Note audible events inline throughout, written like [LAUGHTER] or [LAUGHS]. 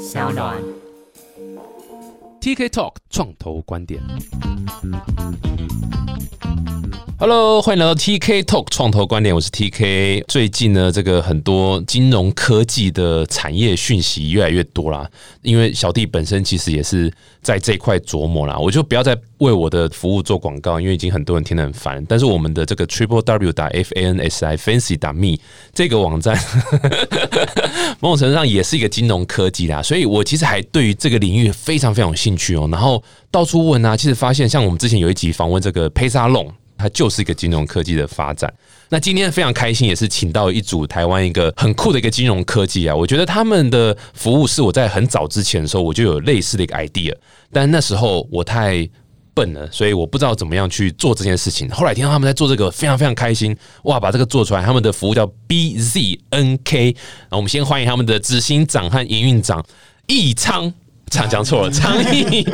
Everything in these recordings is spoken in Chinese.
小暖。TK Talk 创投观点。Hello，欢迎来到 TK Talk 创投观点，我是 TK。最近呢，这个很多金融科技的产业讯息越来越多啦。因为小弟本身其实也是在这一块琢磨啦，我就不要再为我的服务做广告，因为已经很多人听得很烦。但是我们的这个 Triple W 打 F A N S I Fancy 打 Me 这个网站，[LAUGHS] 某种程度上也是一个金融科技啦，所以我其实还对于这个领域非常非常有兴趣哦。然后到处问啊，其实发现像我们之前有一集访问这个佩沙龙。它就是一个金融科技的发展。那今天非常开心，也是请到一组台湾一个很酷的一个金融科技啊。我觉得他们的服务是我在很早之前的时候我就有类似的一个 idea，但那时候我太笨了，所以我不知道怎么样去做这件事情。后来听到他们在做这个，非常非常开心，哇，把这个做出来。他们的服务叫 BZNK，那我们先欢迎他们的执行长和营运长易昌。讲讲错了，[LAUGHS] 昌毅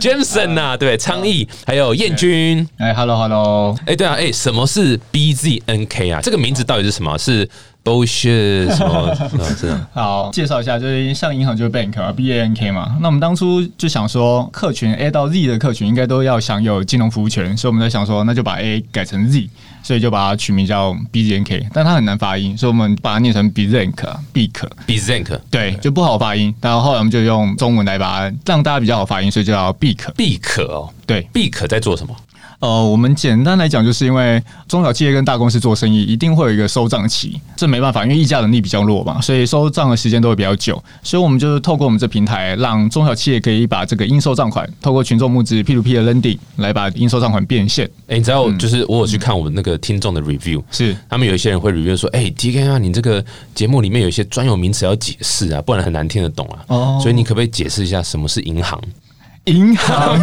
，Jameson 呐、对，昌毅，还有燕君，哎，Hello Hello，哎、对啊，哎、什么是 BZNK 啊？这个名字到底是什么？是 bullshit 什么？[LAUGHS] 啊，是啊，好，介绍一下，就是像银行就是 bank 啊，B A N K 嘛。那我们当初就想说，客群 A 到 Z 的客群应该都要享有金融服务权，所以我们在想说，那就把 A 改成 Z，所以就把它取名叫 B Z N K，但它很难发音，所以我们把它念成 B Z N K B K，BZNK 对，就不好发音。然后后来我们就用中文来把它让大家比较好发音，所以就叫 B K。必可哦，对，必可在做什么？呃，我们简单来讲，就是因为中小企业跟大公司做生意，一定会有一个收账期，这没办法，因为议价能力比较弱嘛，所以收账的时间都会比较久。所以我们就是透过我们这平台，让中小企业可以把这个应收账款，透过群众募资 P to P 的 lending 来把应收账款变现。哎、你知道，就是我有去看我们那个听众的 review，是他们有一些人会 review 说，哎、t k 啊，你这个节目里面有一些专有名词要解释啊，不然很难听得懂啊。哦所以你可不可以解释一下什么是银行？银行。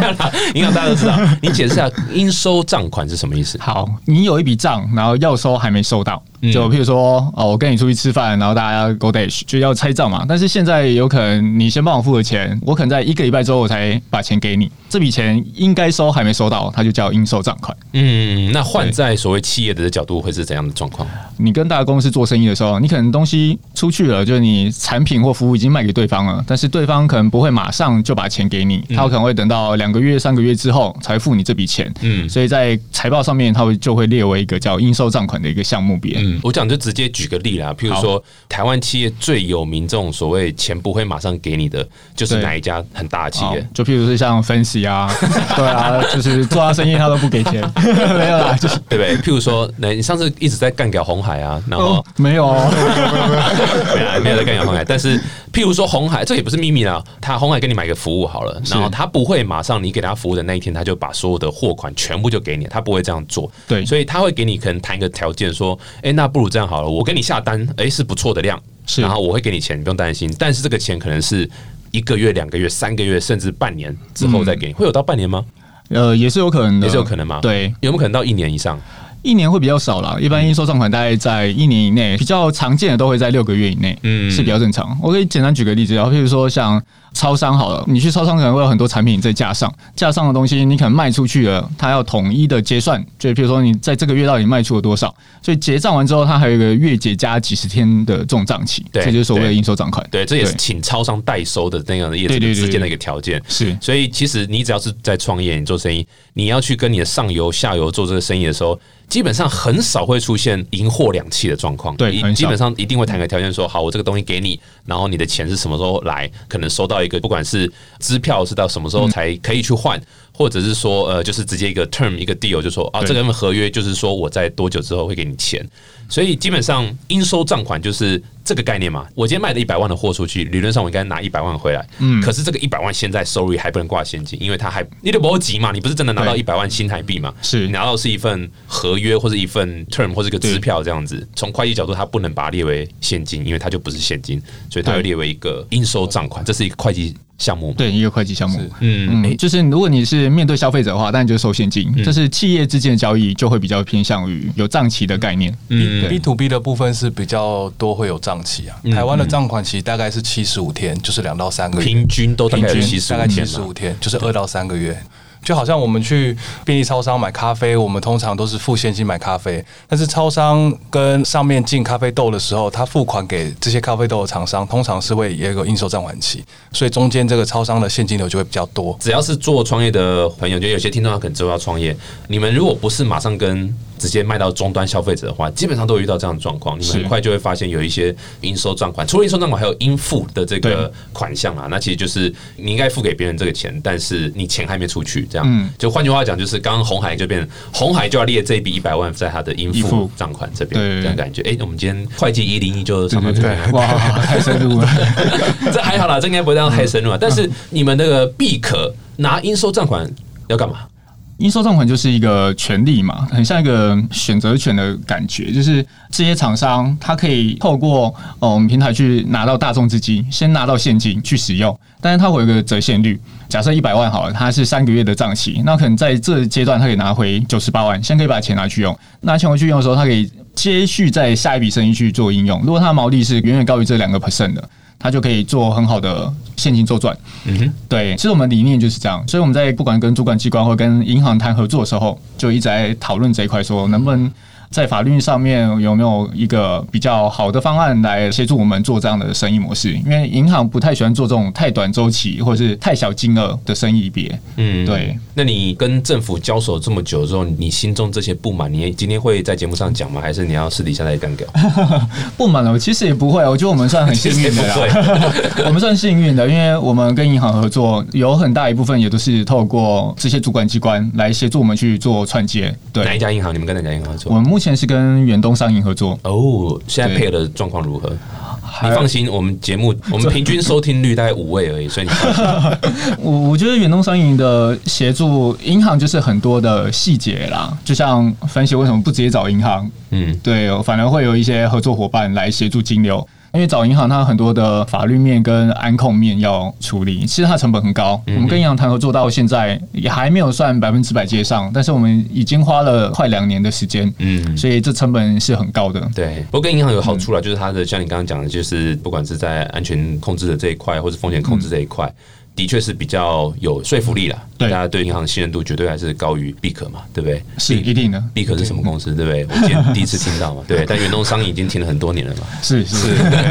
银行大家都知道，你解释一下应收账款是什么意思？好，你有一笔账，然后要收还没收到，就譬如说，哦，我跟你出去吃饭，然后大家 go dash 就要拆账嘛。但是现在有可能你先帮我付了钱，我可能在一个礼拜之后我才把钱给你，这笔钱应该收还没收到，它就叫应收账款。嗯，那换在所谓企业的角度会是怎样的状况？你跟大公司做生意的时候，你可能东西出去了，就是你产品或服务已经卖给对方了，但是对方可能不会马上就把钱给你，他可能会等到两个月、三个月之后才付你这笔钱。嗯所以在财报上面，它会就会列为一个叫应收账款的一个项目别。嗯，我讲就直接举个例啦，譬如说台湾企业最有名这种所谓钱不会马上给你的，就是对哪一家很大的企业？就譬如是像分析啊，[LAUGHS] 对啊，就是做他生意他都不给钱，[LAUGHS] 没有啦，就是对不对？譬如说，那你上次一直在干掉红海啊，然后哦，没有哦，[LAUGHS] 没有没有在干掉红海，但是譬如说红海，这也不是秘密啦。他红海给你买个服务好了，然后他不会马上你给他服务的那一天，他就把所有的货款全部就给你，他不会这样做。对所以他会给你可能谈一个条件，说，哎，那不如这样好了，我给你下单，哎，是不错的量，是然后我会给你钱，你不用担心。但是这个钱可能是一个月、两个月、三个月，甚至半年之后再给你，会有到半年吗？呃，也是有可能的，也是有可能吗？，对，有没有可能到一年以上？一年会比较少啦，一般应收账款大概在一年以内，比较常见的都会在六个月以内，嗯嗯，是比较正常。我可以简单举个例子，然后譬如说像超商好了，你去超商可能会有很多产品在架上，架上的东西你可能卖出去了，它要统一的结算，就譬如说你在这个月到底卖出了多少，所以结账完之后，它还有一个月结加几十天的这种账期，对这就是所谓的对。应收账款。对，这也是对。请超商代收的那样的业对对对者之间的一个条件。是。所以其实你只要是在创业，你做生意，你要去跟你的上游、下游做这个生意的时候，基本上很少会出现银货两讫的状况。一对基本上一定会谈个条件说，好，我这个东西给你，然后你的钱是什么时候来，可能收到一个不管是支票是到什么时候才可以去换。或者是说，呃，就是直接一个 term 一个 deal，就说啊，对。这个合约就是说我在多久之后会给你钱，所以基本上应收账款就是这个概念嘛。我今天卖了一百万的货出去，理论上我应该拿一百万回来，嗯，可是这个一百万现在 sorry 还不能挂现金，因为它还你得不急嘛，你不是真的拿到一百万新台币嘛，是。你拿到是一份合约或者一份 term 或者一个支票这样子。从会计角度，它不能把它列为现金，因为它就不是现金，所以它会列为一个应收账款，这是一个会计项目。对一个会计项目。嗯，嗯，就是如果你是面对消费者的话，当然就是收现金。嗯这是企业之间的交易，就会比较偏向于有账期的概念。嗯 B to B 的部分是比较多会有账期啊，台湾的账款期大概是七十五天，就是两到三个月，平均都大概有平均大概七十五天，就是二到三个月。就好像我们去便利超商买咖啡，我们通常都是付现金买咖啡，但是超商跟上面进咖啡豆的时候，他付款给这些咖啡豆的厂商，通常是会有一个应收账款期，所以中间这个超商的现金流就会比较多。只要是做创业的朋友，就有些听众他可能之后要创业，你们如果不是马上跟直接卖到终端消费者的话，基本上都会遇到这样的状况。你们很快就会发现有一些应收账款，除了应收账款，还有应付的这个款项啊。那其实就是你应该付给别人这个钱，但是你钱还没出去，这样。就换句话讲，就是刚刚红海就变红海就要列这笔一百万在他的应付账款这边，这样感觉。哎，我们今天会计一零一就上到这边，[LAUGHS] 哇，太深入了。[LAUGHS] 这还好啦，这应该不会这样太深入啊。但是你们那个必可拿应收账款要干嘛？应收账款就是一个权利嘛，很像一个选择权的感觉，就是这些厂商它可以透过呃我们平台去拿到大众资金，先拿到现金去使用，但是它会有一个折现率，假设一百万好了，它是三个月的账期，那可能在这阶段它可以拿回九十八万，先可以把钱拿去用，拿钱回去用的时候，它可以接续在下一笔生意去做应用，如果它的毛利是远远高于这两个 percent 的。他就可以做很好的现金周转，嗯哼，对，其实我们理念就是这样，所以我们在不管跟主管机关或跟银行谈合作的时候，就一直在讨论这一块，说能不能。在法律上面有没有一个比较好的方案来协助我们做这样的生意模式？因为银行不太喜欢做这种太短周期或者是太小金额的生意别。嗯，对。那你跟政府交手这么久之后，你心中这些不满，你今天会在节目上讲吗？还是你要私底下来干掉？[LAUGHS] 不满了，其实也不会。我觉得我们算很幸运的啦，[LAUGHS] 我们算幸运的，因为我们跟银行合作，有很大一部分也都是透过这些主管机关来协助我们去做串接。对，哪一家银行？你们跟哪家银行合作？我们目前是跟远东商银合作。哦，现在配合的状况如何？你放心，我们节目我们平均收听率大概五位而已，所以你 [LAUGHS] 我我觉得远东商银的协助银行就是很多的细节啦，就像分析为什么不直接找银行，嗯，对，反而会有一些合作伙伴来协助金流。因为找银行，它很多的法律面跟安控面要处理，其实它成本很高。我们跟银行谈合作到现在也还没有算百分之百接上，但是我们已经花了快两年的时间，嗯，所以这成本是很高的。对，不过跟银行有好处了，就是它的像你刚刚讲的，就是不管是在安全控制的这一块，或是风险控制这一块。的确是比较有说服力了，大家对银行的信任度绝对还是高于必可嘛，对不对？是一定的。必可是什么公司，对不对？我今天第一次听到嘛，对。[LAUGHS] 但远东商已经停了很多年了嘛，是是。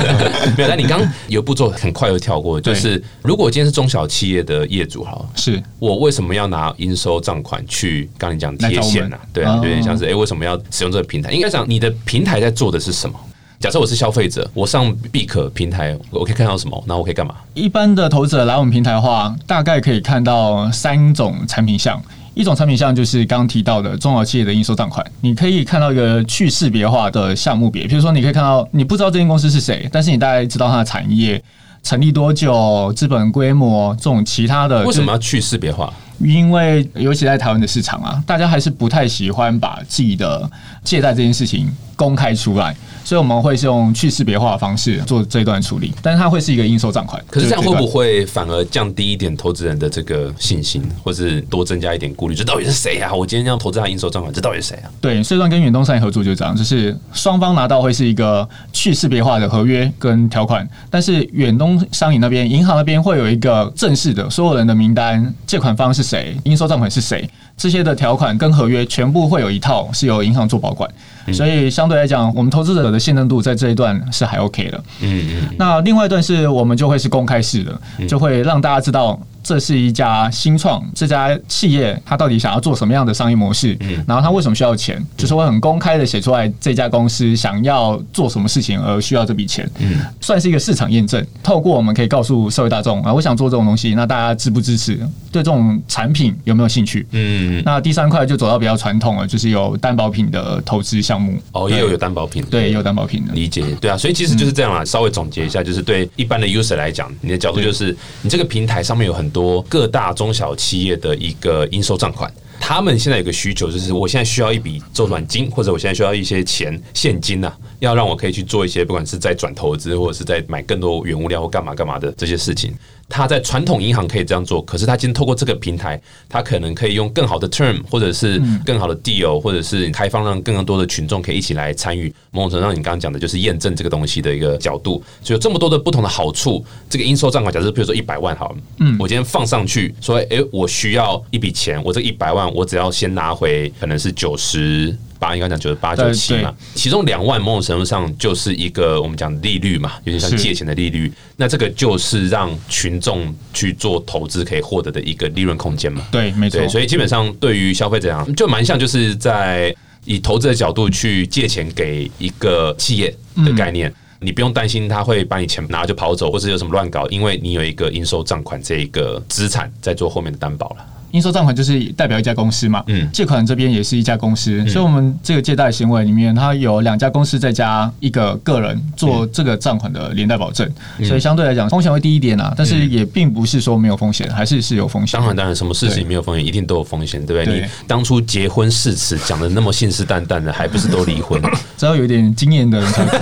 [LAUGHS] 没有，但你刚有步骤很快又跳过，就是如果今天是中小企业的业主哈，是我为什么要拿应收账款去？刚你讲贴现呐，对啊，有点像是哎，为什么要使用这个平台？应该讲你的平台在做的是什么？假设我是消费者，我上必可平台，我可以看到什么？那我可以干嘛？一般的投资者来我们平台的话，大概可以看到三种产品项。一种产品项就是刚刚提到的中小企业的应收账款，你可以看到一个去识别化的项目别，比如说你可以看到你不知道这间公司是谁，但是你大概知道它的产业成立多久、资本规模这种其他的。为什么要去识别化？因为尤其在台湾的市场啊，大家还是不太喜欢把自己的借贷这件事情公开出来。所以我们会是用去识别化的方式做这一段处理，但是它会是一个应收账款。可是这样会不会反而降低一点投资人的这个信心，或是多增加一点顾虑？这到底是谁啊？我今天要投资他应收账款，这到底是谁啊？对，这段跟远东商业合作就是这样，就是双方拿到会是一个去识别化的合约跟条款，但是远东商银那边、银行那边会有一个正式的所有人的名单，借款方是谁，应收账款是谁，这些的条款跟合约全部会有一套是由银行做保管。所以相对来讲，我们投资者的信任度在这一段是还 OK 的。嗯嗯。那另外一段是我们就会是公开式的，就会让大家知道。这是一家新创，这家企业它到底想要做什么样的商业模式？嗯，然后它为什么需要钱？就是会很公开的写出来，这家公司想要做什么事情而需要这笔钱。嗯，算是一个市场验证。透过我们可以告诉社会大众啊，我想做这种东西，那大家支不支持？对这种产品有没有兴趣？嗯，那第三块就走到比较传统了，就是有担保品的投资项目。哦，也有有担保品，对，也有担保品的。理解，对啊，所以其实就是这样啊。稍微总结一下，就是对一般的 user 来讲，你的角度就是你这个平台上面有很多各大中小企业的一个应收账款。他们现在有个需求，就是我现在需要一笔周转金，或者我现在需要一些钱现金呐、要让我可以去做一些不管是在转投资，或者是在买更多原物料或干嘛干嘛的这些事情。他在传统银行可以这样做，可是他今天透过这个平台，他可能可以用更好的 term，或者是更好的 deal，或者是开放让更多的群众可以一起来参与。某种程度上，你刚刚讲的就是验证这个东西的一个角度，所以有这么多的不同的好处。这个应收账款，假设比如说一百万好了，嗯，我今天放上去说，诶，我需要一笔钱，我这一百万，我只要先拿回可能是九十。八应该讲九十八九七嘛，其中两万某种程度上就是一个我们讲利率嘛，有点像借钱的利率。那这个就是让群众去做投资可以获得的一个利润空间嘛。对，没错。所以基本上对于消费者讲，就蛮像就是在以投资的角度去借钱给一个企业的概念，你不用担心他会把你钱拿就跑走，或者有什么乱搞，因为你有一个应收账款这一个资产在做后面的担保了。应收账款就是代表一家公司嘛，嗯，借款这边也是一家公司，所以我们这个借贷行为里面，它有两家公司再加一个个人做这个账款的连带保证，所以相对来讲风险会低一点啊，但是也并不是说没有风险，还是是有风险。当然，当然，什么事情没有风险，一定都有风险，对不对？你当初结婚誓词讲的那么信誓旦旦的，还不是都离婚？[LAUGHS] 只要有点经验的人才会。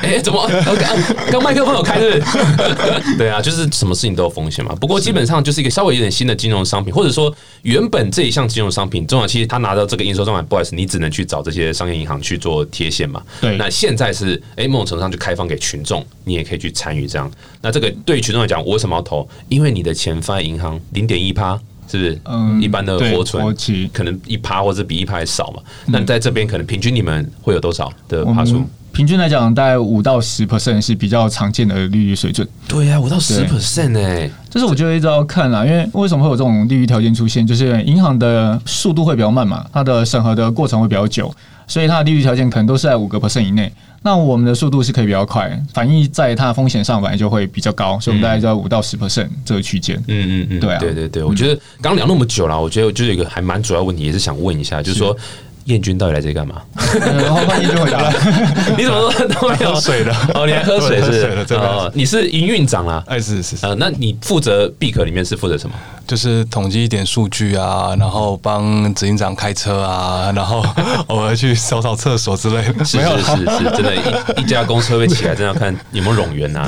[LAUGHS] 哎，怎么刚刚麦克风有开是？[LAUGHS] 对啊，就是什么事情都有风险嘛。不过基本上就是一个稍微有点。新的金融商品，或者说原本这一项金融商品，中小企业他拿到这个应收账款，不好意思，你只能去找这些商业银行去做贴现嘛。对，那现在是哎，某种程度上就开放给群众，你也可以去参与这样。那这个对于群众来讲，我为什么要投？因为你的钱放在银行零点一趴，是不是？嗯，一般的活存可能一趴或者比一趴还少嘛。那在这边可能平均你们会有多少的趴数？平均来讲，大概五到十 percent 是比较常见的利率水准。对呀，五到十 percent 哎，这是我觉得一直要看啦，因为为什么会有这种利率条件出现？就是银行的速度会比较慢嘛，它的审核的过程会比较久，所以它的利率条件可能都是在五个 percent 以内。那我们的速度是可以比较快，反映在它的风险上反而就会比较高，所以我们大概在五到十 percent 这个区间。嗯嗯嗯，对啊，对对对，我觉得刚聊那么久了，我觉得就有一个还蛮主要问题，也是想问一下，就是说。燕军到底来这里干嘛？然 [LAUGHS] 后燕军回答：“ [LAUGHS] 你怎么说都没有水的？哦，你还喝水是？哦，你是营运长啦？哎，是是是。那你负责 B 可里面是负责什么？就是统计一点数据啊，然后帮执行长开车啊，然后 [LAUGHS] 偶尔去扫扫厕所之类的。是是是是，真的，一一家公司会起来，真的要看有没有冗员呐，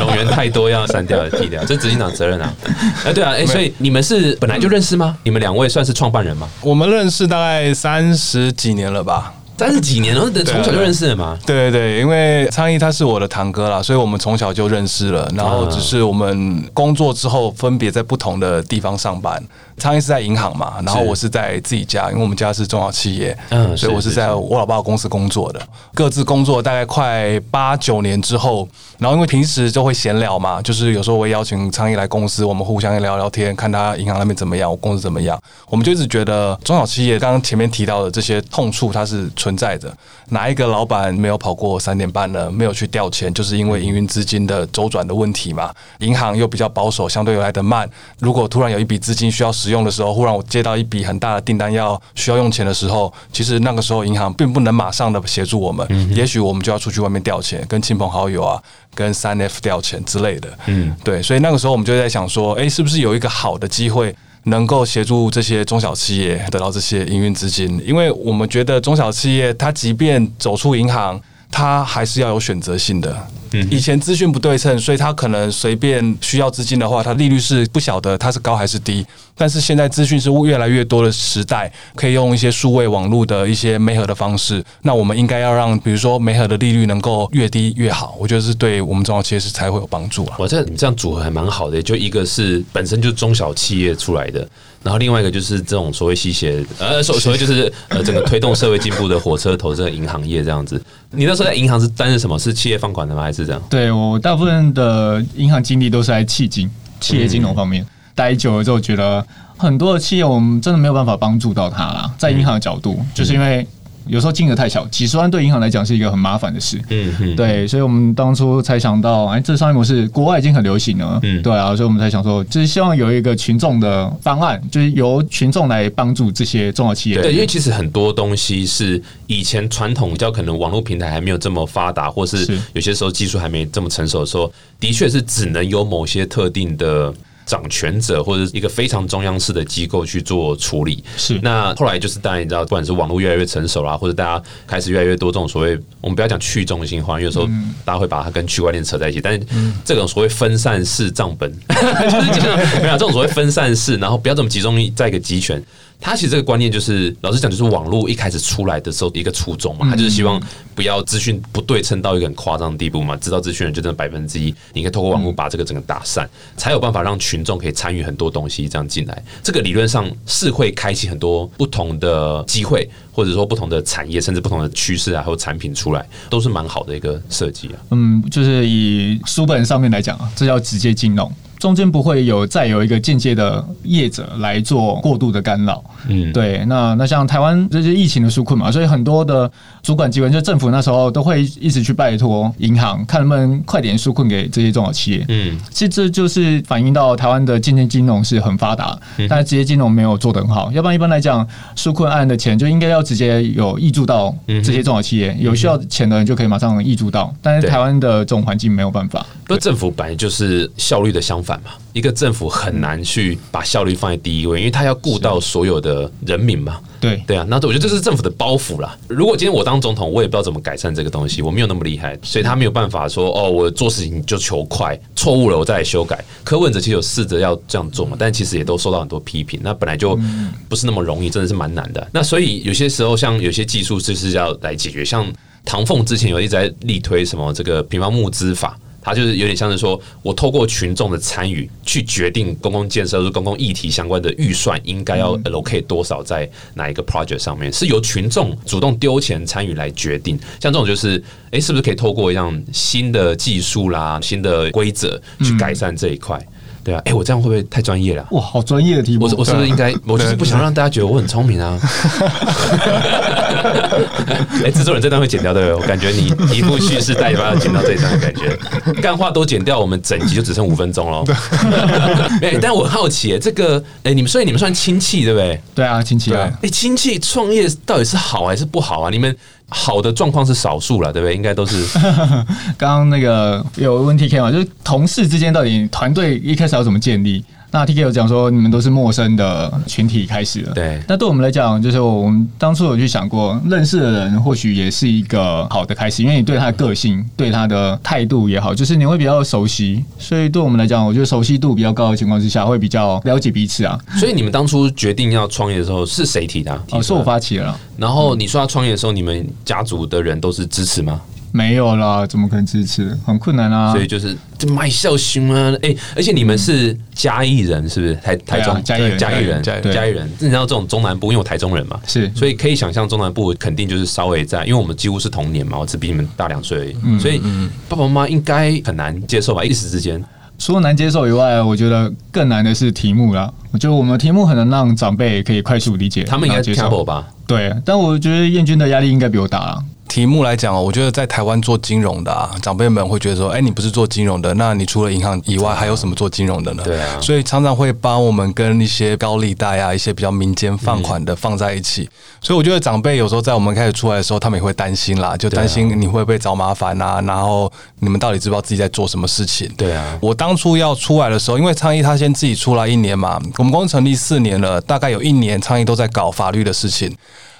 冗员太多要删掉剔掉，这执行长责任啊。哎，对啊，哎，所以你们是本来就认识吗？你们两位算是创办人吗？我们认识大概三十几年了吧。三十几年了，从小就认识了吗？对对对，因为昌毅他是我的堂哥啦，所以我们从小就认识了。然后只是我们工作之后分别在不同的地方上班。昌毅是在银行嘛，然后我是在自己家，因为我们家是中小企业，嗯，所以我是在我老爸公司工作的。各自工作大概快八九年之后，然后因为平时就会闲聊嘛，就是有时候我会邀请苍蝇来公司，我们互相聊聊天，看他银行那边怎么样，我公司怎么样。我们就一直觉得中小企业刚刚前面提到的这些痛处，它是存在的。哪一个老板没有跑过三点半呢？没有去调钱，就是因为营运资金的周转的问题嘛。银行又比较保守，相对来的慢。如果突然有一笔资金需要使用的时候，忽然我接到一笔很大的订单要需要用钱的时候，其实那个时候银行并不能马上的协助我们，也许我们就要出去外面调钱，跟亲朋好友啊，跟三 F 调钱之类的。嗯，对，所以那个时候我们就在想说，哎，是不是有一个好的机会？能够协助这些中小企业得到这些营运资金，因为我们觉得中小企业它即便走出银行，它还是要有选择性的。以前资讯不对称，所以他可能随便需要资金的话，它利率是不晓得它是高还是低。但是现在资讯是越来越多的时代，可以用一些数位网络的一些媒合的方式。那我们应该要让，比如说媒合的利率能够越低越好。我觉得是对我们中小企业是才会有帮助啊。我这你这样组合还蛮好的，就一个是本身就中小企业出来的，然后另外一个就是这种所谓吸血呃所所谓就是呃整个推动社会进步的火车头这个银行业这样子。你那时候在银行是担任什么？是企业放款的吗？还是这样？对我大部分的银行经历都是在企金、企业金融方面待久了之后，觉得很多的企业我们真的没有办法帮助到他啦。在银行的角度，就是因为。有时候金额太小，几十万对银行来讲是一个很麻烦的事。嗯嗯，对，所以我们当初才想到，哎，这商业模式国外已经很流行了。嗯，对啊，所以我们才想说，就是希望有一个群众的方案，就是由群众来帮助这些中小企业。对，因为其实很多东西是以前传统叫可能网络平台还没有这么发达，或是有些时候技术还没这么成熟的时候，的确是只能有某些特定的。掌权者或者一个非常中央式的机构去做处理。是那后来就是当然你知道，不管是网络越来越成熟啦，或者大家开始越来越多这种所谓，我们不要讲去中心化，因为有时候大家会把它跟区块链扯在一起，但是这种所谓分散式账本，[LAUGHS] 就是基本上没有这种所谓分散式，然后不要这么集中在一个集权。它其实这个观念就是，老实讲，就是网络一开始出来的时候一个初衷嘛，他就是希望不要资讯不对称到一个很夸张的地步嘛，知道资讯人就真的百分之一，你可以透过网络把这个整个打散，才有办法让群众可以参与很多东西这样进来。这个理论上是会开启很多不同的机会，或者说不同的产业，甚至不同的趋势啊，还有产品出来，都是蛮好的一个设计啊。嗯，就是以书本上面来讲啊，这叫直接金融，中间不会有再有一个间接的业者来做过度的干扰。嗯，对，那那像台湾这些疫情的纾困嘛，所以很多的主管机关，就政府那时候都会一直去拜托银行，看能不能快点纾困给这些中小企业。嗯，其实这就是反映到台湾的间接金融是很发达，但是直接金融没有做得很好。要不然一般来讲，纾困案的钱就应该要直接有挹注到这些中小企业，有需要钱的人就可以马上挹注到。但是台湾的这种环境没有办法。不，政府本来就是效率的相反嘛。一个政府很难去把效率放在第一位，因为他要顾到所有的人民嘛。对，对啊，那我觉得这是政府的包袱啦。如果今天我当总统，我也不知道怎么改善这个东西，我没有那么厉害，所以他没有办法说哦，我做事情就求快，错误了我再来修改。柯文哲其实有试着要这样做嘛，但其实也都受到很多批评。那本来就不是那么容易，真的是蛮难的。那所以有些时候，像有些技术就是要来解决，像唐凤之前有一直在力推什么这个平方募资法。它就是有点像是说，我透过群众的参与去决定公共建设公共议题相关的预算应该要 allocate 多少在哪一个 project 上面，是由群众主动丢钱参与来决定。像这种就是，诶，是不是可以透过一样新的技术啦、新的规则去改善这一块？对啊，诶，我这样会不会太专业了啊？哇，好专业的题目我。是我是不是应该？我就是不想让大家觉得我很聪明啊！[LAUGHS] 哎，制作人这段会剪掉对不对？我感觉你一副蓄势待发要剪到这一段的感觉，干话都剪掉，我们整集就只剩五分钟喽。哎，[LAUGHS] 但我好奇，这个哎，你们所以你们算亲戚对不对？对啊，亲戚啊，哎，亲戚创业到底是好还是不好啊？你们好的状况是少数了，对不对？应该都是 [LAUGHS] 刚刚那个有问题可以吗，就是同事之间到底团队一开始要怎么建立？那 TK 有讲说你们都是陌生的群体开始了，对那对我们来讲，就是我们当初有去想过，认识的人或许也是一个好的开始，因为你对他的个性、对他的态度也好，就是你会比较熟悉，所以对我们来讲，我觉得熟悉度比较高的情况之下，会比较了解彼此啊。所以你们当初决定要创业的时候是谁提的啊？提哦，是我发起了，然后你说要创业的时候，你们家族的人都是支持吗？没有啦，怎么可能支持？很困难啊。所以就是就卖孝心啊！哎、而且你们是嘉义人，是不是？台台中、嘉义人嘉义人，嘉义人。你知道这种中南部，因为我台中人嘛，是所以可以想象中南部肯定就是稍微在，因为我们几乎是同年嘛，我只比你们大两岁而已，嗯所以爸爸妈妈应该很难接受吧？一时之间，除了难接受以外，我觉得更难的是题目啦。我觉得我们的题目很能让长辈可以快速理解，他们应该接受。吧？对，但我觉得燕军的压力应该比我大啦。题目来讲哦，我觉得在台湾做金融的啊，长辈们会觉得说，哎、你不是做金融的，那你除了银行以外，还有什么做金融的呢？对啊所以常常会帮我们跟一些高利贷啊，一些比较民间放款的放在一起。所以我觉得长辈有时候在我们开始出来的时候，他们也会担心啦，就担心你会不会找麻烦啊，然后你们到底知不知道自己在做什么事情？对啊，我当初要出来的时候，因为昌毅他先自己出来一年嘛，我们公司成立四年了，大概有一年昌毅都在搞法律的事情。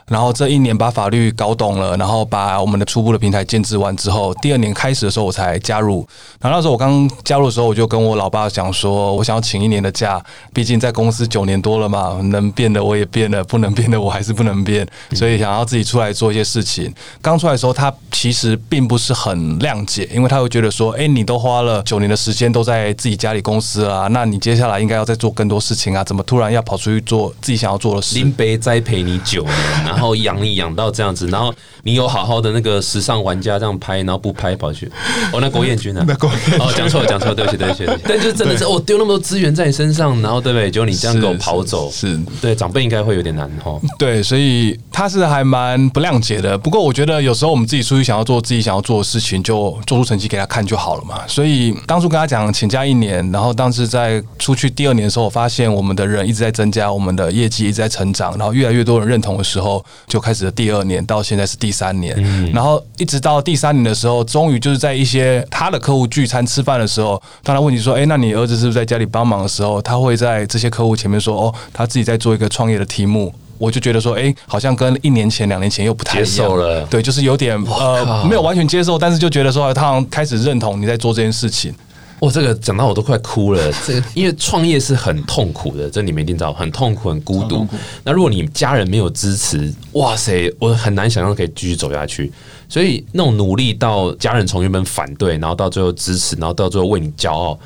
然后这一年把法律搞懂了，然后把我们的初步的平台建制完之后，第二年开始的时候我才加入。然后那时候我刚加入的时候，我就跟我老爸讲说，我想要请一年的假，毕竟在公司九年多了嘛，能变的我也变了，不能变的我还是不能变，所以想要自己出来做一些事情。刚出来的时候，他其实并不是很谅解，因为他会觉得说，哎，你都花了九年的时间都在自己家里公司啊，那你接下来应该要再做更多事情啊，怎么突然要跑出去做自己想要做的事？林北栽培你九年，然后养你养到这样子，然后你有好好的那个时尚玩家这样拍，然后不拍跑去，哦，那郭彦军啊，[LAUGHS] 哦，讲错了，讲错了，对不起，对不起，[LAUGHS] 但就真的是我，丢那么多资源在你身上，然后对不对？就你这样给我跑走，是是对长辈应该会有点难哦。对，所以他是还蛮不谅解的。不过我觉得有时候我们自己出去想要做自己想要做的事情，就做出成绩给他看就好了嘛。所以当初跟他讲请假一年，然后当时在出去第二年的时候，我发现我们的人一直在增加，我们的业绩一直在成长，然后越来越多人认同的时候，后就开始了第二年，到现在是第三年，然后一直到第三年的时候，终于就是在一些他的客户聚餐吃饭的时候，当他问你说：“哎，那你儿子是不是在家里帮忙的时候？”他会在这些客户前面说：“哦，他自己在做一个创业的题目。”我就觉得说，哎，好像跟一年前、两年前又不太接受了，对，就是有点呃，没有完全接受，但是就觉得说，他好像开始认同你在做这件事情。哇，这个讲到我都快哭了。这个因为创业是很痛苦的，这你们一定知道，很痛苦、很孤独。那如果你家人没有支持，哇塞，我很难想象可以继续走下去。所以那种努力到家人从原本反对，然后到最后支持，然后到最后为你骄傲。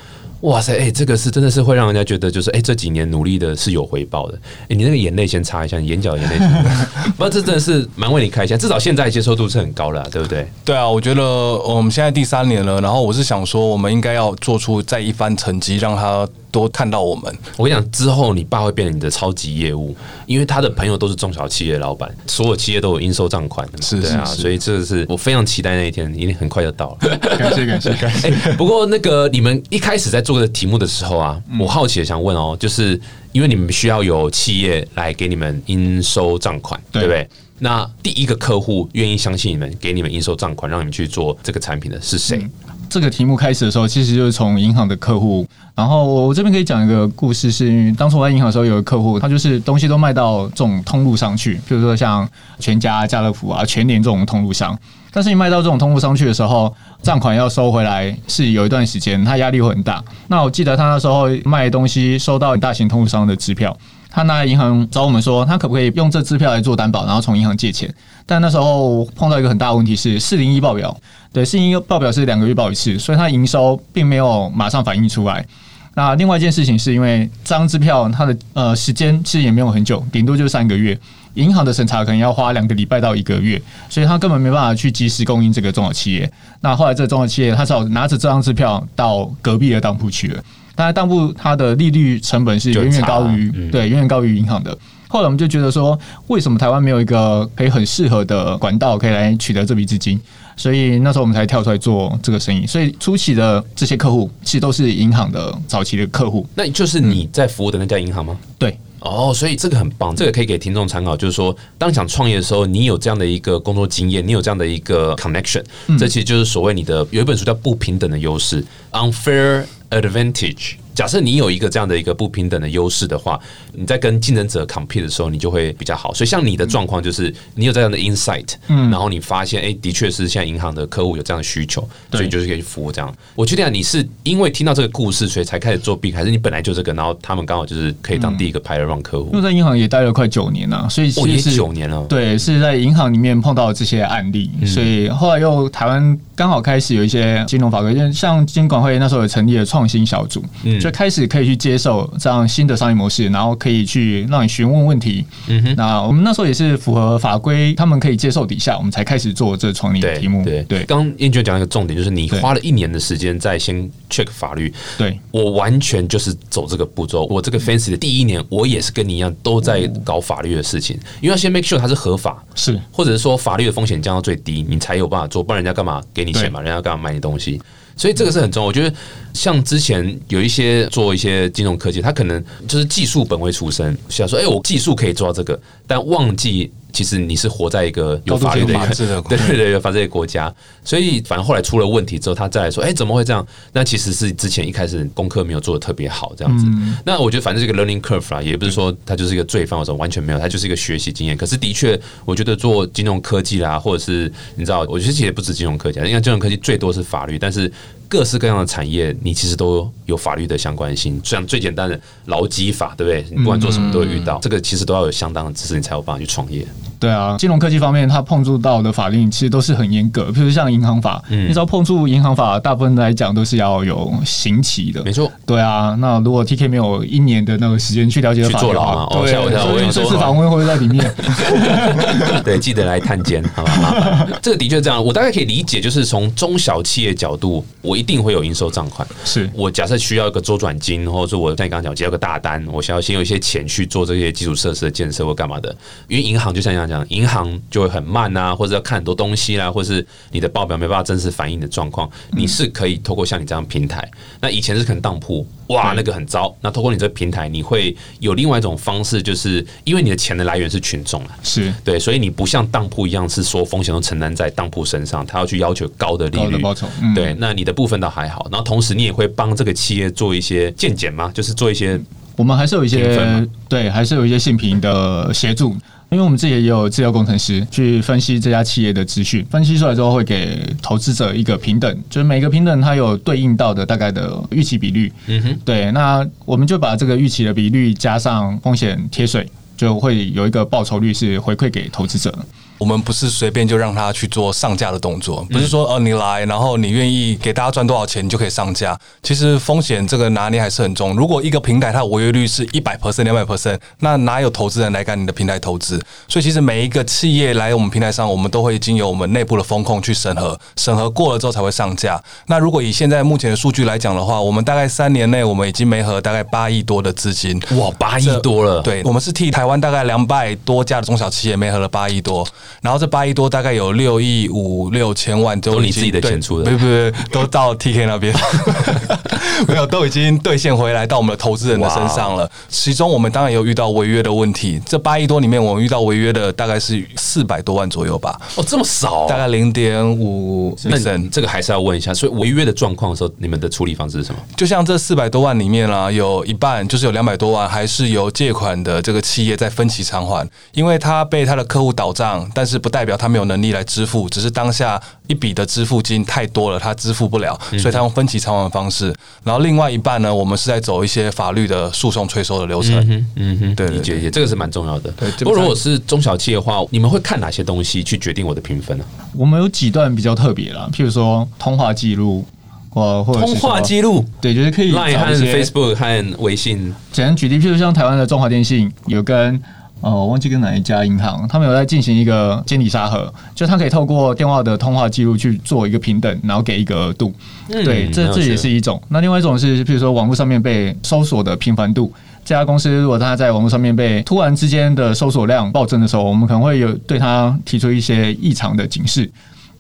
哇塞，哎，这个是真的是会让人家觉得，就是哎，这几年努力的是有回报的。哎，你那个眼泪先擦一下，你眼角眼泪。[LAUGHS] 不，这真的是蛮为你开心，至少现在接受度是很高了，对不对？对啊，我觉得我们现在第三年了，然后我是想说，我们应该要做出再一番成绩，让他。多看到我们，我跟你讲，之后你爸会变成你的超级业务，因为他的朋友都是中小企业老板，所有企业都有应收账款的，是是啊，所以这是我非常期待那一天，一定很快就到了。感谢感谢感谢。[LAUGHS] 不过那个你们一开始在做这个题目的时候啊，我好奇的想问哦，就是因为你们需要有企业来给你们应收账款，对不对？那第一个客户愿意相信你们，给你们应收账款，让你们去做这个产品的是谁？这个题目开始的时候，其实就是从银行的客户。然后我这边可以讲一个故事，是因为当初我在银行的时候，有个客户，他就是东西都卖到这种通路上去，比如说像全家、家乐福啊、全年这种通路上。但是你卖到这种通路上去的时候，账款要收回来是有一段时间，他压力会很大。那我记得他那时候卖东西收到大型通路商的支票。他拿银行找我们说，他可不可以用这支票来做担保，然后从银行借钱？但那时候碰到一个很大的问题是四零一报表，对，四零一报表是两个月报一次，所以他营收并没有马上反映出来。那另外一件事情是因为这张支票它的呃时间其实也没有很久，顶多就三个月，银行的审查可能要花两个礼拜到一个月，所以他根本没办法去及时供应这个中小企业。那后来这个中小企业他只好拿着这张支票到隔壁的当铺去了。当然，当铺它的利率成本是远远高于对，远远高于银行的。后来我们就觉得说，为什么台湾没有一个可以很适合的管道可以来取得这笔资金？所以那时候我们才跳出来做这个生意。所以初期的这些客户其实都是银行的早期的客户。那就是你在服务的那家银行吗？对。哦，所以这个很棒，这个可以给听众参考。就是说，当想创业的时候，你有这样的一个工作经验，你有这样的一个 connection，这其实就是所谓你的有一本书叫《不平等的优势》（Unfair Advantage）。假设你有一个这样的一个不平等的优势的话，你在跟竞争者 compete 的时候，你就会比较好。所以像你的状况就是你有这样的 insight，嗯，然后你发现，哎，的确是现在银行的客户有这样的需求，所以就是可以服务这样。我确定你是因为听到这个故事，所以才开始做 B，还是你本来就这个，然后他们刚好就是可以当第一个 pilot run 客户？因为在银行也待了快九年了，所以其实九年了。对，是在银行里面碰到这些案例，所以后来又台湾刚好开始有一些金融法规，像金管会那时候也成立了创新小组，嗯，就开始可以去。接受这样新的商业模式，然后可以去让你询问问题。嗯哼，那我们那时候也是符合法规，他们可以接受底下，我们才开始做这创立题目。对对，刚燕娟讲一个重点，就是你花了一年的时间在先 check 法律。对我完全就是走这个步骤。我这个 fancy 的第一年，我也是跟你一样，都在搞法律的事情，因为要先 make sure 它是合法，是或者是说法律的风险降到最低，你才有办法做，不然人家干嘛给你钱嘛？人家干嘛买你东西？所以这个是很重要，我觉得像之前有一些做一些金融科技，他可能就是技术本位出身，想说，哎，我技术可以做到这个，但忘记。其实你是活在一个有法律的一个 [LAUGHS] 对对对有法治的国家，所以反正后来出了问题之后，他再来说，哎，怎么会这样？那其实是之前一开始功课没有做的特别好，这样子。那我觉得反正是一个 learning curve 啦，也不是说他就是一个罪犯，或者完全没有，他就是一个学习经验。可是的确，我觉得做金融科技啦，或者是你知道，我觉得其实不止金融科技，因为金融科技最多是法律，但是各式各样的产业，你其实都有法律的相关性。像最简单的劳基法，对不对？你不管做什么都会遇到，这个其实都要有相当的知识，你才有办法去创业。对啊，金融科技方面，它碰触到的法令其实都是很严格，比如像银行法，你知道碰触银行法，大部分来讲都是要有刑期的。没错，对啊。那如果 T K 没有一年的那个时间去了解法律的话，对，所以这次访问会不会在里面？[LAUGHS] 对，记得来探监，好吧？这个的确这样，我大概可以理解，就是从中小企业角度，我一定会有应收账款。是我假设需要一个周转金，或者说我像你刚刚讲接到个大单，我想要先有一些钱去做这些基础设施的建设或干嘛的，因为银行就像样。刚讲，银行就会很慢啊，或者要看很多东西啦，或是你的报表没办法真实反映的状况，你是可以透过像你这样平台。那以前是可能当铺，哇，那个很糟。那透过你这个平台，你会有另外一种方式，就是因为你的钱的来源是群众啊，是对，所以你不像当铺一样是说风险都承担在当铺身上，他要去要求高的利率高的报酬，嗯对，那你的部分倒还好，然后同时你也会帮这个企业做一些鉴检吗？就是做一些我们还是有一些对，还是有一些性评的协助，因为我们自己也有资料工程师去分析这家企业的资讯，分析出来之后会给投资者一个平等，就是每个平等它有对应到的大概的预期比率。嗯哼，对，那我们就把这个预期的比率加上风险贴水，就会有一个报酬率是回馈给投资者的。我们不是随便就让他去做上架的动作，不是说哦你来，然后你愿意给大家赚多少钱，你就可以上架。其实风险这个拿捏还是很重。如果一个平台它的违约率是一百 percent、两百 percent，那哪有投资人来干你的平台投资？所以其实每一个企业来我们平台上，我们都会经由我们内部的风控去审核，审核过了之后才会上架。那如果以现在目前的数据来讲的话，我们大概三年内我们已经没合大概八亿多的资金，哇，八亿多了，对，我们是替台湾大概两百多家的中小企业没合了八亿多，然后这八亿多大概有六亿五六千万都你自己的钱出的对不对？都到 TK 那边，[LAUGHS] 没有，都已经兑现回来到我们的投资人的身上了。其中我们当然有遇到违约的问题，这八亿多里面我们遇到违约的大概是四百多万左右吧，哦，这么少，大概零点五那 percent。这个还是要问一下，所以违约的状况的时候，你们的处理方式是什么？就像这四百多万里面啦、有一半就是有两百多万还是由借款的这个企业在分期偿还，因为他被他的客户倒账，但是不代表他没有能力来支付，只是当下一笔的支付金太多了，他支付不了，所以他用分期偿还的方式。然后另外一半呢，我们是在走一些法律的诉讼催收的流程。嗯嗯哼，对对理解理解，这个是蛮重要的。对不过如果是中小企业的话，你们会看哪些东西去决定我的评分呢？我们有几段比较特别啦，譬如说通话记录，或或者通话说记录对，就是可以，Line 和找一些 Facebook 和微信，简单举例，譬如像台湾的中华电信有跟呃，我忘记跟哪一家银行，他们有在进行一个监理沙盒，就他可以透过电话的通话记录去做一个平等，然后给一个额度。对，嗯这这也是一种。那另外一种是，譬如说网络上面被搜索的频繁度。这家公司如果它在网络上面被突然之间的搜索量暴增的时候，我们可能会有对它提出一些异常的警示。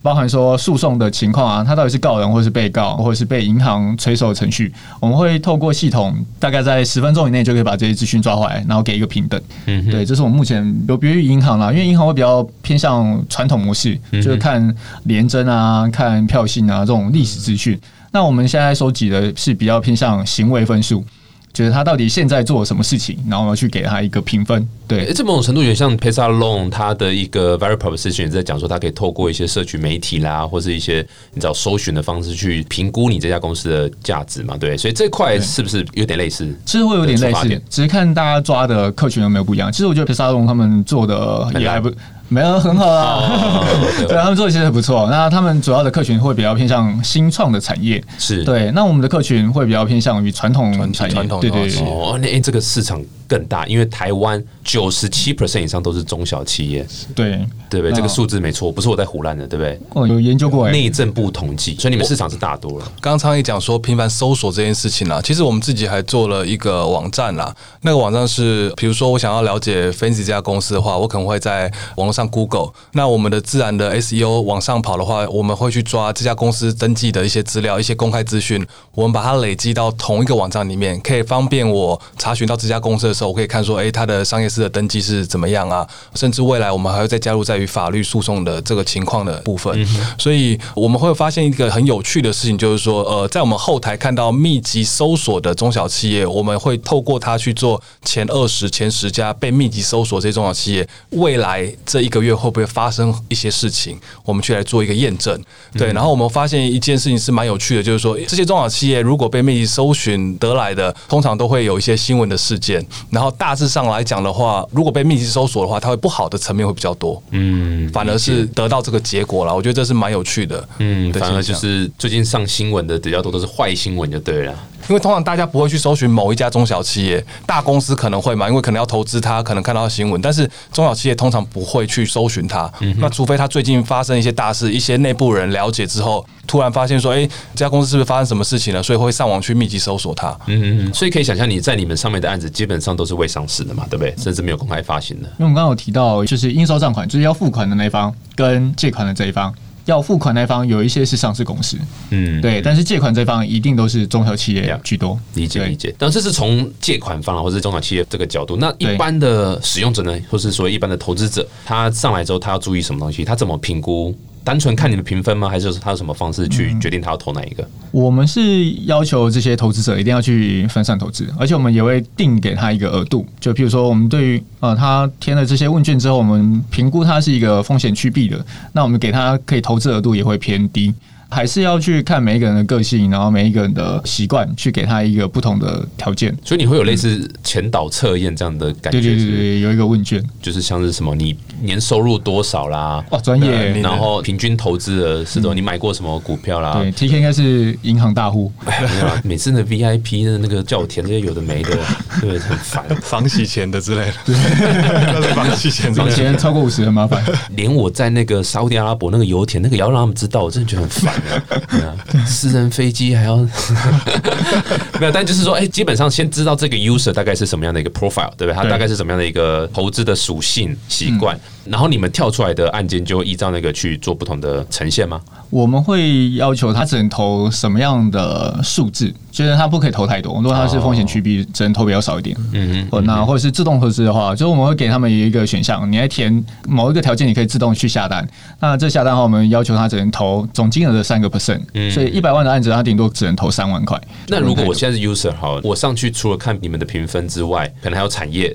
包含说诉讼的情况啊，他到底是告人或是被告，或者是被银行催收的程序，我们会透过系统，大概在十分钟以内就可以把这些资讯抓回来，然后给一个平等。嗯哼对，这是我们目前有别于银行啦，因为银行会比较偏向传统模式，嗯就是看廉征啊、看票性啊这种历史资讯。那我们现在收集的是比较偏向行为分数，就是他到底现在做了什么事情，然后我们去给他一个评分。对诶，这某种程度有点像 p e s a Loan 它的一个 very proposition 也在讲说，它可以透过一些社区媒体啦，或是一些你知道搜寻的方式去评估你这家公司的价值嘛？对，所以这块是不是有点类似？其实会有点类似只是看大家抓的客群有没有不一样。其实我觉得皮沙龙他们做的也还不没有很好啊，哦 [LAUGHS] 对他们做的其实不错。那他们主要的客群会比较偏向新创的产业，是对。那我们的客群会比较偏向于传统产业，传统对对对。哦，那、诶这个市场更大，因为台湾九十七 percent 以上都是中小企业，对，对不对？这个数字没错，不是我在胡乱的，对不对？哦有研究过哎，内政部统计，所以你们市场是大多了。刚刚昌也讲说频繁搜索这件事情啦，其实我们自己还做了一个网站啦。那个网站是，比如说我想要了解 Fancy 这家公司的话，我可能会在网络上 Google。那我们的自然的 SEO 往上跑的话，我们会去抓这家公司登记的一些资料、一些公开资讯，我们把它累积到同一个网站里面，可以方便我查询到这家公司的时候，我可以看说，哎，它的商业师的登记是怎么样啊？甚至未来我们还会再加入在于法律诉讼的这个情况的部分。所以我们会发现一个很有趣的事情，就是说，呃，在我们后台看到密集搜索的中小企业，我们会透过它去做前二十、前十家被密集搜索这些中小企业，未来这一个月会不会发生一些事情，我们去来做一个验证。对，然后我们发现一件事情是蛮有趣的，就是说这些中小企业如果被密集搜寻得来的，通常都会有一些新闻的事件。然后大致上来讲的话，如果被密集搜索的话，它会不好的层面会比较多。嗯，反而是得到这个结果了。我觉得这是蛮有趣的。嗯，的反而就是最近上新闻的比较多都是坏新闻，就对了。因为通常大家不会去搜寻某一家中小企业，大公司可能会嘛，因为可能要投资它，可能看到新闻，但是中小企业通常不会去搜寻它。那除非它最近发生一些大事，一些内部人了解之后，突然发现说，哎、这家公司是不是发生什么事情了？所以会上网去密集搜索它。嗯嗯嗯，所以可以想象你在你们上面的案子基本上都是未上市的嘛，对不对？甚至没有公开发行的。因为我们刚刚有提到，就是应收账款，就是要付款的那一方跟借款的这一方，要付款那一方有一些是上市公司，嗯，对，但是借款这一方一定都是中小企业居多。理解理解，但这是从借款方啊，或者是中小企业这个角度。那一般的使用者呢，或是说一般的投资者，他上来之后，他要注意什么东西？他怎么评估？单纯看你的评分吗？还是说他有什么方式去决定他要投哪一个？我们是要求这些投资者一定要去分散投资，而且我们也会定给他一个额度。就譬如说，我们对于呃他填了这些问卷之后，我们评估他是一个风险趋避的，那我们给他可以投资额度也会偏低。还是要去看每一个人的个性，然后每一个人的习惯，去给他一个不同的条件。所以你会有类似前导测验这样的感觉，对对对有一个问卷，就是像是什么你年收入多少啦，哇，专业对。然后平均投资额是多少，你买过什么股票啦？对，T K 应该是银行大户，哎没有啊 [LAUGHS] 每次的 VIP 的那个叫我填这些有的没的，[LAUGHS] 对，很烦。房洗钱的之类的，[LAUGHS] 那是房洗钱房洗钱。超过五十很麻烦。连我在那个沙特阿拉伯那个油田，那个也要让他们知道，我真的觉得很烦 [LAUGHS] 私人飞机还要 [LAUGHS] 没有，但就是说，哎、基本上先知道这个 user 大概是什么样的一个 profile，对不对？他大概是什么样的一个投资的属性习惯，然后你们跳出来的案件就依照那个去做不同的呈现吗？我们会要求他只能投什么样的数字，就是他不可以投太多。如果他是风险趋避，只能投比较少一点。嗯或那或者是自动投资的话，就是我们会给他们一个选项，你来填某一个条件，你可以自动去下单。那这下单的话，我们要求他只能投总金额的三个 percent，所以一百万的案子，他顶多只能投三万块。那如果我现在是 user 好，我上去除了看你们的评分之外，可能还有产业，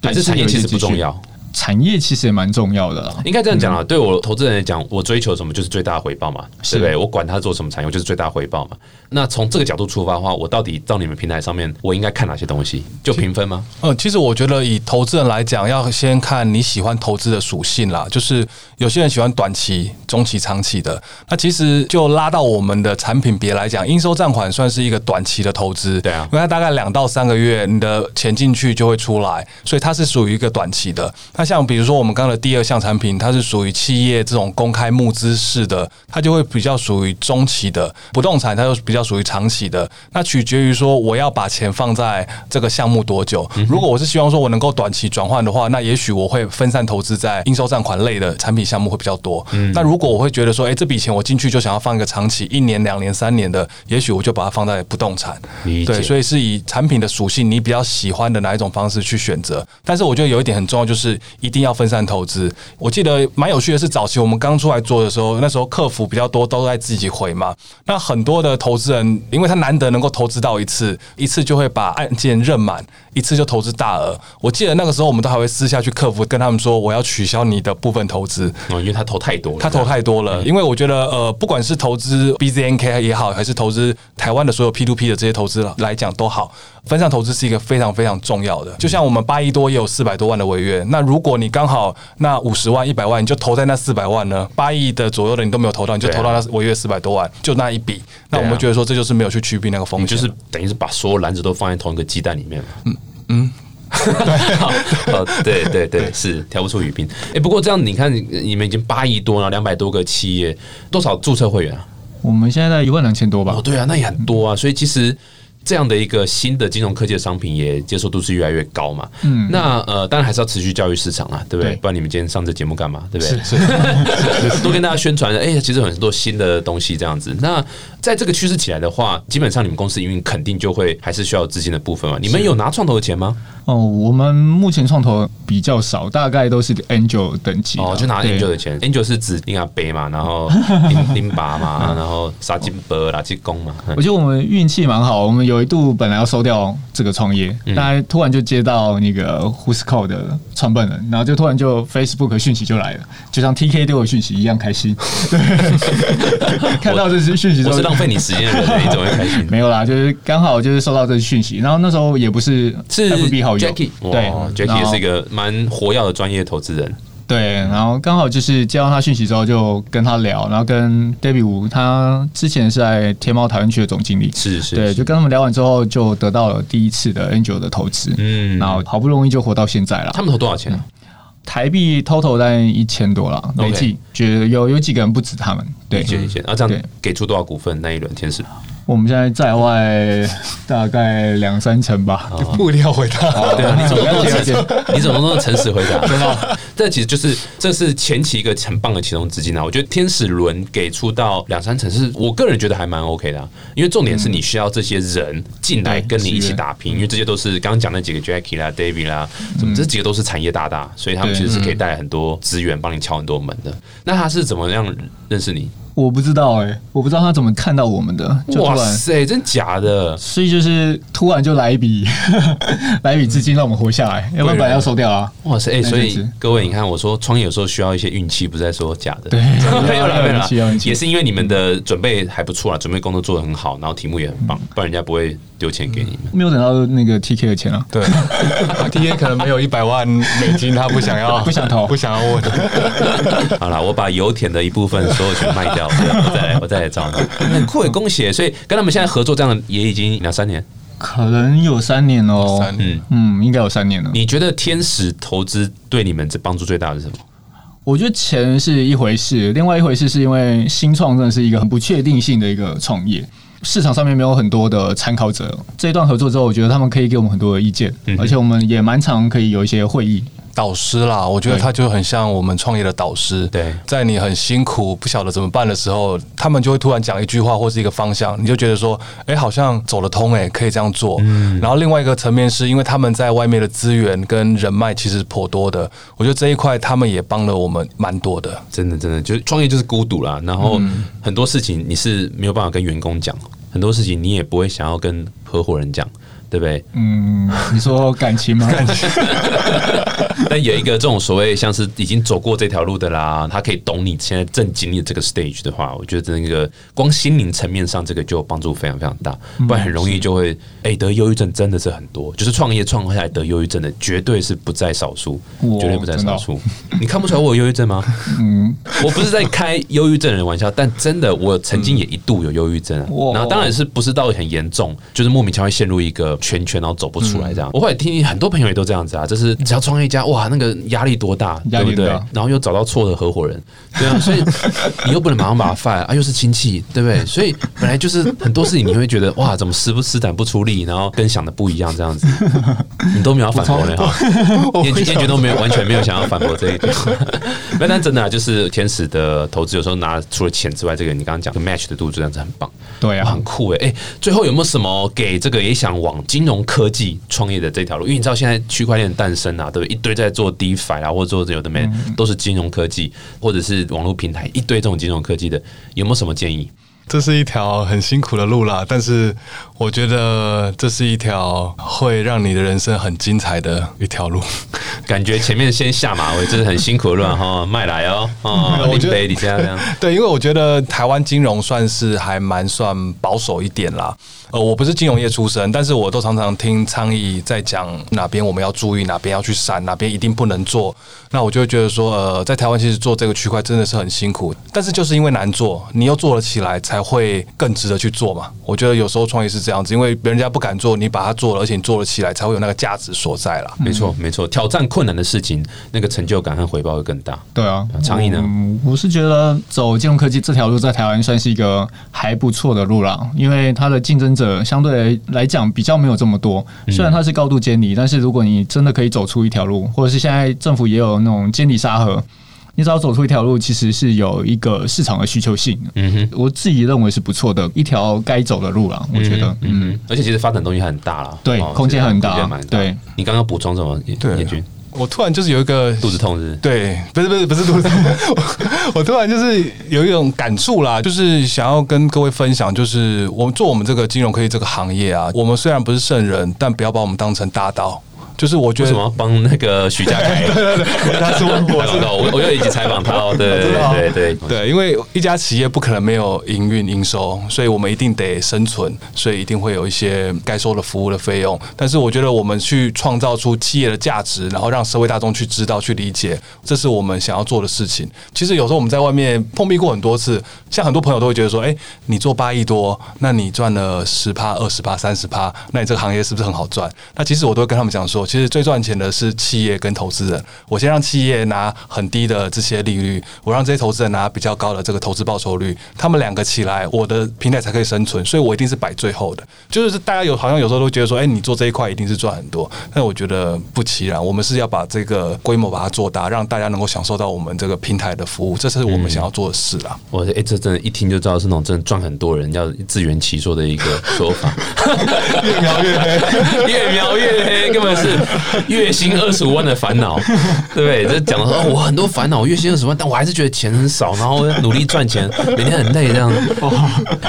对还是产业其实不重要。产业其实也蛮重要的啦。应该这样讲啊，对我投资人来讲，我追求什么就是最大的回报嘛，是不对？我管他做什么产业，我就是最大的回报嘛。那从这个角度出发的话，我到底到你们平台上面，我应该看哪些东西？就评分吗？嗯，其实我觉得以投资人来讲，要先看你喜欢投资的属性啦。就是有些人喜欢短期、中期、长期的。那其实就拉到我们的产品别来讲，应收账款算是一个短期的投资，对啊因为它大概两到三个月，你的钱进去就会出来，所以它是属于一个短期的。那像比如说我们刚刚的第二项产品，它是属于企业这种公开募资式的，它就会比较属于中期的；不动产它就比较属于长期的。那取决于说我要把钱放在这个项目多久。如果我是希望说我能够短期转换的话，那也许我会分散投资在应收账款类的产品项目会比较多。那如果我会觉得说，哎、这笔钱我进去就想要放一个长期一年、两年、三年的，也许我就把它放在不动产。对，所以是以产品的属性，你比较喜欢的哪一种方式去选择。但是我觉得有一点很重要，就是一定要分散投资。我记得蛮有趣的是，早期我们刚出来做的时候，那时候客服比较多，都在自己回嘛。那很多的投资人，因为他难得能够投资到一次，一次就会把案件认满，一次就投资大额。我记得那个时候，我们都还会私下去客服跟他们说，我要取消你的部分投资。哦，因为他投太多了，他投太多了，因为我觉得呃，不管是投资 BZNK 也好，还是投资台湾的所有 P to P 的这些投资来讲都好，分散投资是一个非常非常重要的。就像我们八亿多也有四百多万的违约，那如果你刚好那五十万、一百万，你就投在那四百万呢？八亿的左右的你都没有投到，你就投到那违约四百多万，就那一笔。那我们觉得说这就是没有去区避那个风险，就是等于是把所有篮子都放在同一个鸡蛋里面嘛。嗯嗯。呃，[LAUGHS] 对对对，是调不出语病。哎、不过这样你看，你们已经八亿多了，两百多个企业，多少注册会员啊？我们现在在一万两千多吧哦，，对啊，那也很多啊。所以其实这样的一个新的金融科技的商品，也接受度是越来越高嘛。嗯，那呃，当然还是要持续教育市场啊，对不对？对不然你们今天上这节目干嘛？对不对？多 [LAUGHS] 跟大家宣传，哎、其实有很多新的东西这样子。那在这个趋势起来的话，基本上你们公司营运肯定就会还是需要有资金的部分嘛。你们有拿创投的钱吗？哦，我们目前创投比较少，大概都是 Angel 等级哦，就拿 Angel 的钱，Angel 是指林阿杯嘛，然后 [LAUGHS] 林林拔嘛，[LAUGHS] 然后沙金伯垃圾工嘛。我觉得我们运气蛮好，我们有一度本来要收掉这个创业，嗯但突然就接到那个 Who'scall 的创办人，然后就突然就 Facebook 讯息就来了，就像 TK 对我讯息一样开心。对，[LAUGHS] 看到这些讯息之后费你时间的人，你怎么会开心？没有啦，就是刚好就是收到这讯息，然后那时候也不是是 FB 好友，Jackie，对，Jackie 是一个蛮活跃的专业投资人。对，然后刚好就是接到他讯息之后，就跟他聊，然后跟 David 吴，他之前是在天猫台湾区的总经理，是是，对，是就跟他们聊完之后，就得到了第一次的 Angel 的投资，嗯然后好不容易就活到现在了。他们投多少钱啊？台币 total 在一千多了累计，觉得有有几个人不止他们，对一些一些。啊，这样对给出多少股份那一轮天使？我们现在在外大概两三成吧。不一定要回答。对啊，你怎么 [LAUGHS] 那么？你怎么那么诚实回答？[LAUGHS] 真的，这其实就是这是前期一个很棒的启动资金啊！我觉得天使轮给出到两三成，是我个人觉得还蛮 OK 的啊、因为重点是你需要这些人进来跟你一起打拼，因为这些都是刚刚讲那几个 Jackie 啦、David 啦，什么这几个都是产业大大，所以他们其实是可以带来很多资源，帮你敲很多门的。那他是怎么样认识你？我不知道哎、我不知道他怎么看到我们的，就突哇，塞，真假的？所以就是突然就来一笔，[LAUGHS] 来一笔资金让我们活下来，要不然本来要收掉啊。哇塞！哎、所以那阵子各位，你看我说创业有时候需要一些运气，不是在说假的。对没有啦，没有啦要运气要运，气也是因为你们的准备还不错啊，准备工作做得很好，然后题目也很棒，不然人家不会丢钱给你们。没有等到那个 TK 的钱啊。对，TK 可能没有一百万美金，他不想要，[LAUGHS] 不想投不想要问。好了，我把油田的一部分所有权卖掉，我再来，我再来找你。很酷诶，恭喜！所以跟他们现在合作这样的也已经两三年。可能有三年哦，三年嗯，应该有三年了。你觉得天使投资对你们这帮助最大的是什么？我觉得钱是一回事，另外一回事是因为新创真的是一个很不确定性的一个创业，市场上面没有很多的参考者。这一段合作之后，我觉得他们可以给我们很多的意见，嗯而且我们也蛮常可以有一些会议。导师啦，我觉得他就很像我们创业的导师。对在你很辛苦不晓得怎么办的时候，他们就会突然讲一句话或是一个方向，你就觉得说，哎、好像走得通、哎，可以这样做。然后另外一个层面是因为他们在外面的资源跟人脉其实颇多的，我觉得这一块他们也帮了我们蛮多的。真的，真的，就是创业就是孤独啦。然后很多事情你是没有办法跟员工讲，很多事情你也不会想要跟合伙人讲，对不对？嗯，你说感情吗？感 [LAUGHS] 情但有一个这种所谓像是已经走过这条路的啦，他可以懂你现在正经历的这个 stage 的话，我觉得那个光心灵层面上这个就帮助非常非常大，不然很容易就会哎、得忧郁症真的是很多，就是创业创下来得忧郁症的绝对是不在少数，绝对不在少数。你看不出来我有忧郁症吗？嗯，我不是在开忧郁症人的玩笑，但真的我曾经也一度有忧郁症啊。哇然后当然是不是到很严重，就是莫名其妙陷入一个圈圈，然后走不出来这样。我后来听很多朋友也都这样子啊，就是只要创业家，哇，那个压力多大，对不对？然后又找到错的合伙人，对啊，所以你又不能马上把他 fire [LAUGHS] 啊，又是亲戚，对不对？所以本来就是很多事情你会觉得哇，怎么施不施展不出力，然后跟想的不一样这样子，[LAUGHS] 你都没有反驳呢哈。燕燕君都没有 [LAUGHS] 完全没有想要反驳这一点，没有但真的啊就是天使的投资有时候拿除了钱之外，这个你刚刚讲的 match 的度这样子很棒，对啊很，酷诶、哎、最后有没有什么给这个也想往金融科技创业的这条路？因为你知道现在区块链诞生啊，对不对？一堆在做 DeFi 啊，或者做有的没，都是金融科技，或者是网络平台，一堆这种金融科技的，有没有什么建议？这是一条很辛苦的路啦，但是我觉得这是一条会让你的人生很精彩的一条路。感觉前面先下马威，这是很辛苦的路啊哈，卖来哦，哦，[LAUGHS] 林北，你这样这样，[LAUGHS] 对，因为我觉得台湾金融算是还蛮算保守一点啦。呃，我不是金融业出身，但是我都常常听倡议在讲哪边我们要注意，哪边要去闪，哪边一定不能做。那我就会觉得说，呃，在台湾其实做这个区块真的是很辛苦，但是就是因为难做，你又做了起来，才会更值得去做嘛。我觉得有时候创业是这样子，因为别人家不敢做，你把它做了，而且你做了起来，才会有那个价值所在啦。没错没错，挑战困难的事情，那个成就感和回报会更大。对啊，倡议呢嗯我是觉得走金融科技这条路在台湾算是一个还不错的路啦，因为它的竞争者相对来讲比较没有这么多。虽然它是高度监理，但是如果你真的可以走出一条路，或者是现在政府也有那种监理沙盒。你只要走出一条路，其实是有一个市场的需求性。嗯哼。我自己认为是不错的一条该走的路了。我觉得，嗯，嗯，而且其实发展东西很大了，对哦空间很大对。你刚刚补充什么？对我突然就是有一个肚子痛是是？对，不是不是不是肚子痛，我 [LAUGHS] 我突然就是有一种感触啦，就是想要跟各位分享，就是我们做我们这个金融科技这个行业啊，我们虽然不是圣人，但不要把我们当成大道。就是我觉得为什么要帮那个许家凯？[LAUGHS] 他是问 [LAUGHS] 我我我我又一起采访他哦，对 [LAUGHS] 对对对对，因为一家企业不可能没有营运营收，所以我们一定得生存，所以一定会有一些该收的服务的费用。但是我觉得我们去创造出企业的价值，然后让社会大众去知道、去理解，这是我们想要做的事情。其实有时候我们在外面碰壁过很多次，像很多朋友都会觉得说：“哎，你做八亿多，那你赚了十趴、二十趴、三十趴，那你这个行业是不是很好赚？”那其实我都会跟他们讲说，其实最赚钱的是企业跟投资人。我先让企业拿很低的这些利率，我让这些投资人拿比较高的这个投资报酬率，他们两个起来，我的平台才可以生存。所以我一定是摆最后的。就是大家有好像有时候都觉得说，哎，你做这一块一定是赚很多，但我觉得不其然。我们是要把这个规模把它做大，让大家能够享受到我们这个平台的服务，这是我们想要做的事啦。我哎，这真的，一听就知道是那种真的赚很多人要自圆其说的一个说法。[LAUGHS] [LAUGHS] 越描越黑，越描越黑，根本是 [LAUGHS] 月薪二十五万的烦恼，对不对？这讲的说，我很多烦恼，月薪二十万，但我还是觉得钱很少，然后努力赚钱，每天很累，这样。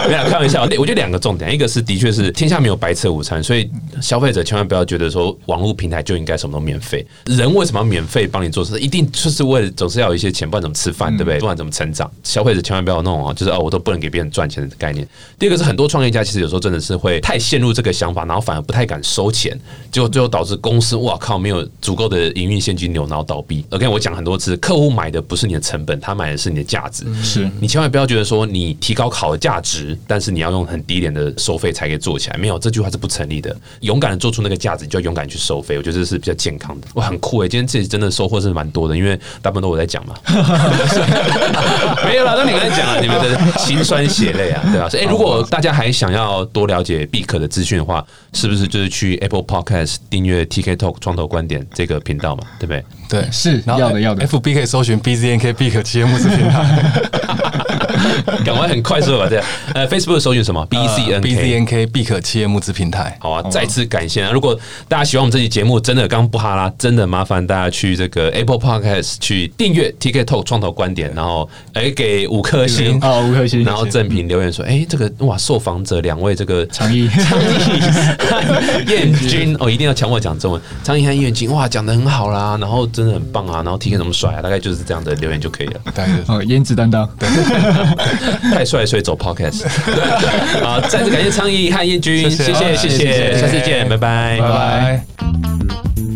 没有开玩笑，我觉得两个重点，一个是的确是天下没有白吃午餐，所以消费者千万不要觉得说网络平台就应该什么都免费。人为什么要免费帮你做事？一定就是为了总是要有一些钱，不然怎么吃饭，对不对？不然怎么成长？消费者千万不要弄啊，就是哦，我都不能给别人赚钱的概念。第二个是很多创业家其实有时候真的是会太陷入这个想法，然后反而不太敢收钱，结果最后导致公司哇靠没有足够的营运现金流，然后倒闭。OK，我讲很多次，客户买的不是你的成本，他买的是你的价值。是你千万不要觉得说你提高好的价值，但是你要用很低廉的收费才可以做起来，没有这句话是不成立的。勇敢的做出那个价值，你就要勇敢去收费，我觉得这是比较健康的。哇，很酷诶，今天自己真的收获是蛮多的，因为大部分都我在讲嘛。[LAUGHS] 没有啦，那你们在讲啊，你们的心酸血泪啊，对吧？所以，哎，如果大家还想要多了解必可的资讯的话，是不是就是去 Apple Podcast 订阅 Talk 创投观点这个频道嘛？对不对？对，是要的要的 FB 可以搜寻 BZNK Big 企业募资平台。[LAUGHS] 赶快很快速的把这样，呃，Facebook 搜寻什么？BCN BZNK Big 企业募资平台。好啊，再次感谢啊！如果大家喜欢我们这期节目，真的刚不哈拉，真的麻烦大家去这个 Apple Podcast 去订阅 TK Talk 创投观点，然后哎给五颗星 [LAUGHS] 哦五颗星然后正品留言说，哎，这个哇，受访者两位这个倡议倡议燕君哦，一定要强迫讲中文，倡议和燕君哇讲的很好啦，然后真的很棒啊，然后 TK 怎么甩啊，大概就是这样的留言就可以了。大概就是哦，颜值担当，[LAUGHS] 太帅，所以走 podcast。[LAUGHS] 好，再次感谢昌毅和燕君，谢谢谢谢谢谢，下次见，拜拜拜拜。